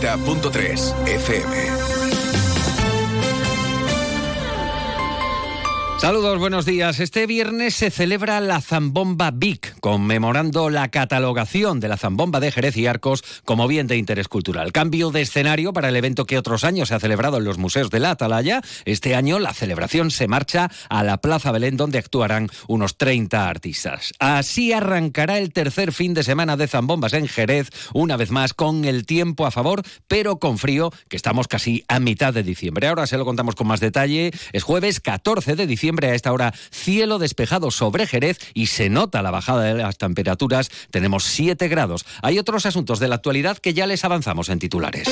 90.3 FM. Saludos, buenos días. Este viernes se celebra la Zambomba Vic, conmemorando la catalogación de la Zambomba de Jerez y Arcos como bien de interés cultural. Cambio de escenario para el evento que otros años se ha celebrado en los museos de la Atalaya. Este año la celebración se marcha a la Plaza Belén, donde actuarán unos 30 artistas. Así arrancará el tercer fin de semana de Zambombas en Jerez, una vez más con el tiempo a favor, pero con frío, que estamos casi a mitad de diciembre. Ahora se lo contamos con más detalle. Es jueves 14 de diciembre a esta hora cielo despejado sobre Jerez y se nota la bajada de las temperaturas. Tenemos 7 grados. Hay otros asuntos de la actualidad que ya les avanzamos en titulares.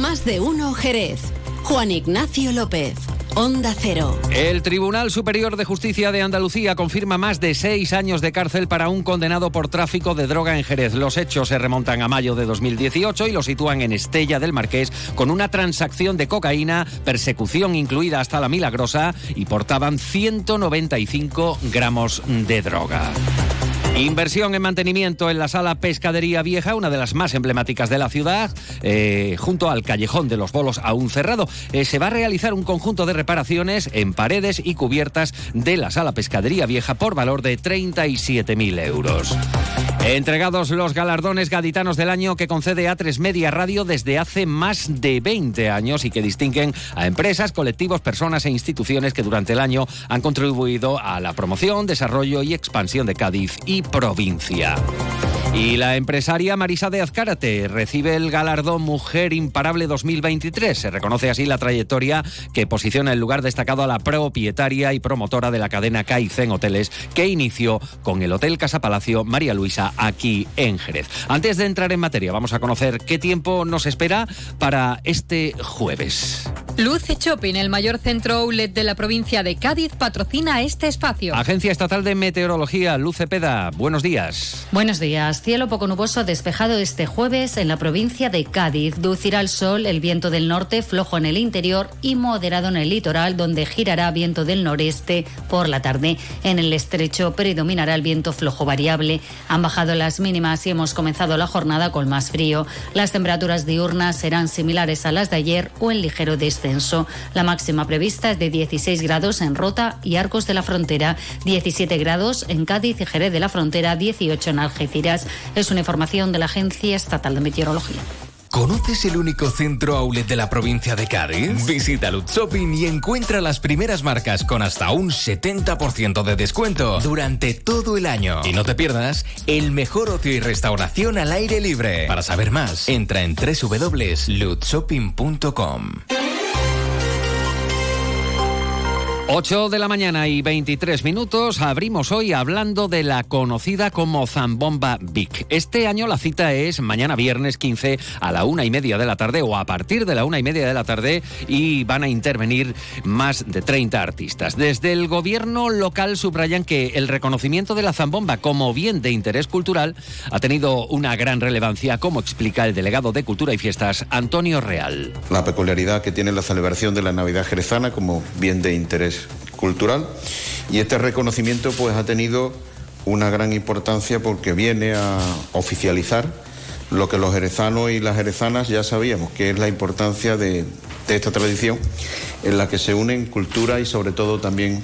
Más de uno Jerez. Juan Ignacio López. Onda Cero. El Tribunal Superior de Justicia de Andalucía confirma más de seis años de cárcel para un condenado por tráfico de droga en Jerez. Los hechos se remontan a mayo de 2018 y lo sitúan en Estella del Marqués con una transacción de cocaína, persecución incluida hasta la milagrosa y portaban 195 gramos de droga. Inversión en mantenimiento en la sala Pescadería Vieja, una de las más emblemáticas de la ciudad, eh, junto al callejón de los bolos aún cerrado. Eh, se va a realizar un conjunto de reparaciones en paredes y cubiertas de la sala Pescadería Vieja por valor de 37.000 euros. Entregados los galardones gaditanos del año que concede A3 Media Radio desde hace más de 20 años y que distinguen a empresas, colectivos, personas e instituciones que durante el año han contribuido a la promoción, desarrollo y expansión de Cádiz y provincia. Y la empresaria Marisa de Azcárate recibe el galardón Mujer Imparable 2023. Se reconoce así la trayectoria que posiciona el lugar destacado a la propietaria y promotora de la cadena Kaizen Hoteles, que inició con el Hotel Casa Palacio María Luisa aquí en Jerez. Antes de entrar en materia, vamos a conocer qué tiempo nos espera para este jueves. Luce Shopping, el mayor centro outlet de la provincia de Cádiz, patrocina este espacio. Agencia Estatal de Meteorología, Luce Peda, buenos días. Buenos días. Cielo poco nuboso despejado este jueves en la provincia de Cádiz. Ducirá el sol, el viento del norte flojo en el interior y moderado en el litoral, donde girará viento del noreste por la tarde. En el estrecho predominará el viento flojo variable. Han bajado las mínimas y hemos comenzado la jornada con más frío. Las temperaturas diurnas serán similares a las de ayer o en ligero descenso la máxima prevista es de 16 grados en Rota y Arcos de la Frontera, 17 grados en Cádiz y Jerez de la Frontera, 18 en Algeciras. Es una información de la Agencia Estatal de Meteorología. ¿Conoces el único centro outlet de la provincia de Cádiz? Visita Lutz Shopping y encuentra las primeras marcas con hasta un 70% de descuento durante todo el año. Y no te pierdas el mejor ocio y restauración al aire libre. Para saber más, entra en www.lutzshopping.com. 8 de la mañana y 23 minutos. Abrimos hoy hablando de la conocida como Zambomba Vic. Este año la cita es mañana viernes 15 a la una y media de la tarde o a partir de la una y media de la tarde y van a intervenir más de 30 artistas. Desde el gobierno local subrayan que el reconocimiento de la Zambomba como bien de interés cultural ha tenido una gran relevancia, como explica el delegado de Cultura y Fiestas, Antonio Real. La peculiaridad que tiene la celebración de la Navidad jerezana como bien de interés cultural y este reconocimiento pues ha tenido una gran importancia porque viene a oficializar lo que los jerezanos y las jerezanas ya sabíamos, que es la importancia de, esta tradición en la que se unen cultura y sobre todo también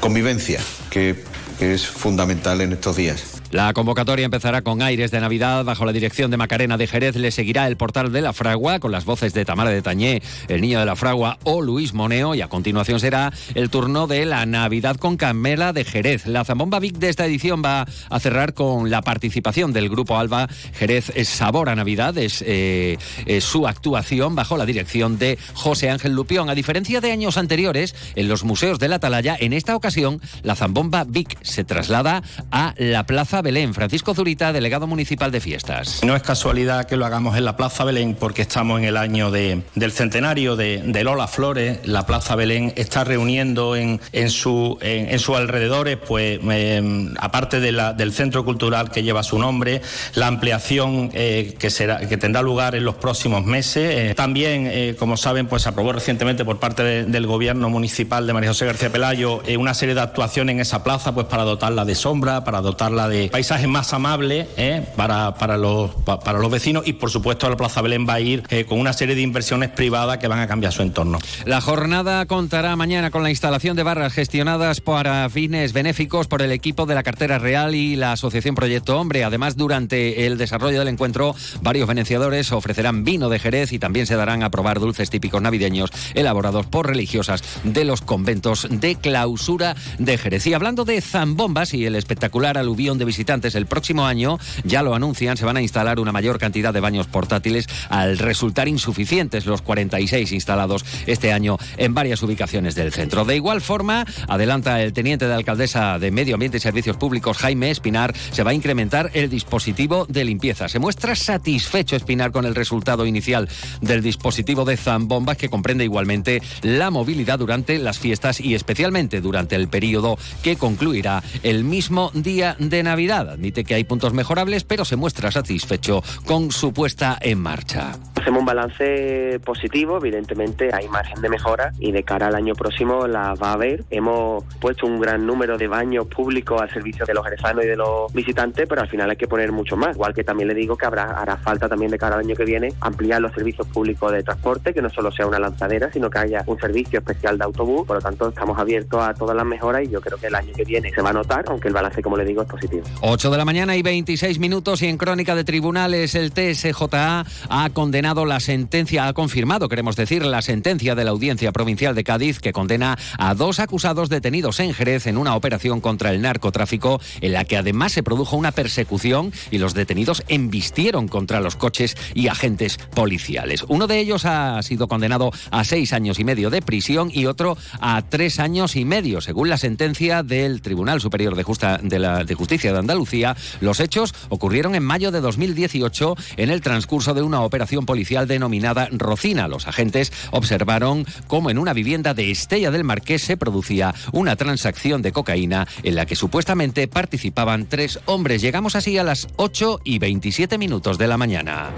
convivencia, que es fundamental en estos días. La convocatoria empezará con aires de Navidad bajo la dirección de Macarena de Jerez. Le seguirá el portal de la Fragua con las voces de Tamara de Tañé, el niño de la Fragua o Luis Moneo. Y a continuación será el turno de la Navidad con Camela de Jerez. La Zambomba Vic de esta edición va a cerrar con la participación del grupo Alba Jerez Sabor a Navidad. Es, eh, es su actuación bajo la dirección de José Ángel Lupión. A diferencia de años anteriores, en los museos de la Atalaya, en esta ocasión la Zambomba Vic se traslada a la Plaza Belén. Francisco Zurita, delegado municipal de fiestas. No es casualidad que lo hagamos en la Plaza Belén porque estamos en el año de, del centenario de, Lola Flores. La Plaza Belén está reuniendo en, en, su, en, sus alrededores, pues, eh, aparte del centro cultural que lleva su nombre, la ampliación eh, que, será, que tendrá lugar en los próximos meses. Eh, también, eh, como saben, pues aprobó recientemente por parte de, del gobierno municipal de María José García Pelayo una serie de actuaciones en esa plaza pues para dotarla de sombra, para dotarla de, paisaje más amable ¿eh? para, para, los, para los vecinos y por supuesto la Plaza Belén va a ir eh, con una serie de inversiones privadas que van a cambiar su entorno. La jornada contará mañana con la instalación de barras gestionadas para fines benéficos por el equipo de la cartera real y la Asociación Proyecto Hombre. Además, durante el desarrollo del encuentro, varios venciadores ofrecerán vino de Jerez y también se darán a probar dulces típicos navideños elaborados por religiosas de los conventos de clausura de Jerez. Y hablando de zambombas y el espectacular aluvión de visitantes el próximo año, ya lo anuncian, se van a instalar una mayor cantidad de baños portátiles al resultar insuficientes los 46 instalados este año en varias ubicaciones del centro. De igual forma, adelanta el teniente de alcaldesa de Medio Ambiente y Servicios Públicos, Jaime Espinar, se va a incrementar el dispositivo de limpieza. Se muestra satisfecho Espinar con el resultado inicial del dispositivo de zambombas que comprende igualmente la movilidad durante las fiestas y especialmente durante el periodo que concluirá el mismo día de Navidad. Admite que hay puntos mejorables, pero se muestra satisfecho con su puesta en marcha. Hacemos un balance positivo, evidentemente hay margen de mejora y de cara al año próximo la va a haber. Hemos puesto un gran número de baños públicos al servicio de los jerezanos y de los visitantes, pero al final hay que poner mucho más. Igual que también le digo que habrá hará falta también de cara al año que viene ampliar los servicios públicos de transporte, que no solo sea una lanzadera, sino que haya un servicio especial de autobús. Por lo tanto, estamos abiertos a todas las mejoras y yo creo que el año que viene se va a notar, aunque el balance, como le digo, es positivo. 8 de la mañana y 26 minutos y en crónica de tribunales el TSJA ha condenado la sentencia, ha confirmado, queremos decir, la sentencia de la Audiencia Provincial de Cádiz que condena a dos acusados detenidos en Jerez en una operación contra el narcotráfico en la que además se produjo una persecución y los detenidos embistieron contra los coches y agentes policiales. Uno de ellos ha sido condenado a seis años y medio de prisión y otro a tres años y medio, según la sentencia del Tribunal Superior de, Justa, de, la, de Justicia de Andalucía. Los hechos ocurrieron en mayo de 2018 en el transcurso de una operación policial denominada Rocina. Los agentes observaron cómo en una vivienda de Estella del Marqués se producía una transacción de cocaína en la que supuestamente participaban tres hombres. Llegamos así a las 8 y 27 minutos de la mañana.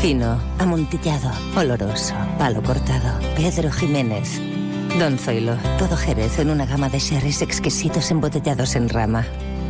Fino, amontillado, oloroso, palo cortado. Pedro Jiménez. Don Zoilo, todo Jerez en una gama de sherries exquisitos embotellados en rama.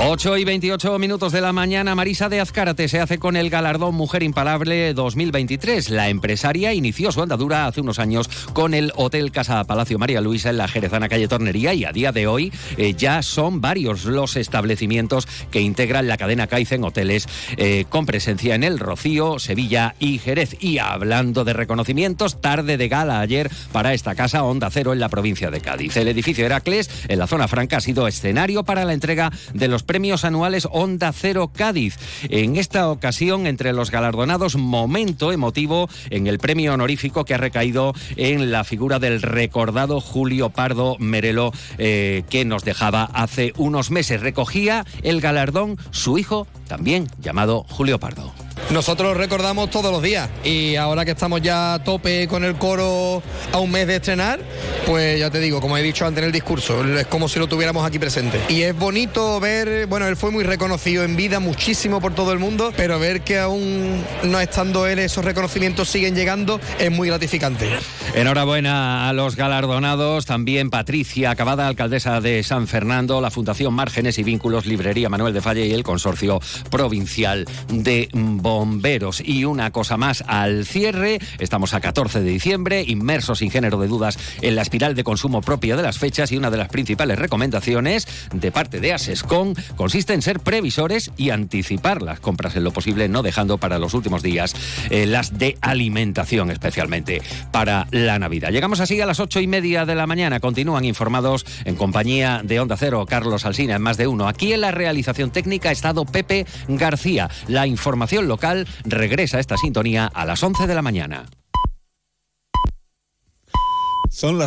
8 y 28 minutos de la mañana, Marisa de Azcárate se hace con el galardón Mujer Impalable 2023. La empresaria inició su andadura hace unos años con el Hotel Casa Palacio María Luisa en la Jerezana calle Tornería y a día de hoy eh, ya son varios los establecimientos que integran la cadena Kaizen Hoteles eh, con presencia en el Rocío, Sevilla y Jerez. Y hablando de reconocimientos, tarde de gala ayer para esta casa Onda Cero en la provincia de Cádiz. El edificio Heracles en la zona franca ha sido escenario para la entrega de los premios anuales Onda Cero Cádiz. En esta ocasión, entre los galardonados, momento emotivo en el premio honorífico que ha recaído en la figura del recordado Julio Pardo Merelo, eh, que nos dejaba hace unos meses. Recogía el galardón su hijo, también llamado Julio Pardo. Nosotros recordamos todos los días y ahora que estamos ya a tope con el coro a un mes de estrenar, pues ya te digo, como he dicho antes en el discurso, es como si lo tuviéramos aquí presente. Y es bonito ver, bueno, él fue muy reconocido en vida muchísimo por todo el mundo, pero ver que aún no estando él esos reconocimientos siguen llegando es muy gratificante. Enhorabuena a los galardonados, también Patricia Acabada, alcaldesa de San Fernando, la Fundación Márgenes y Vínculos, Librería Manuel de Falle y el Consorcio Provincial de bomberos. Y una cosa más al cierre, estamos a 14 de diciembre, inmersos sin género de dudas en la espiral de consumo propia de las fechas y una de las principales recomendaciones de parte de Asescon consiste en ser previsores y anticipar las compras en lo posible, no dejando para los últimos días eh, las de alimentación especialmente para la Navidad. Llegamos así a las ocho y media de la mañana. Continúan informados en compañía de Onda Cero, Carlos Alsina, en más de uno. Aquí en la realización técnica ha estado Pepe García. La información local regresa a esta sintonía a las 11 de la mañana. Son las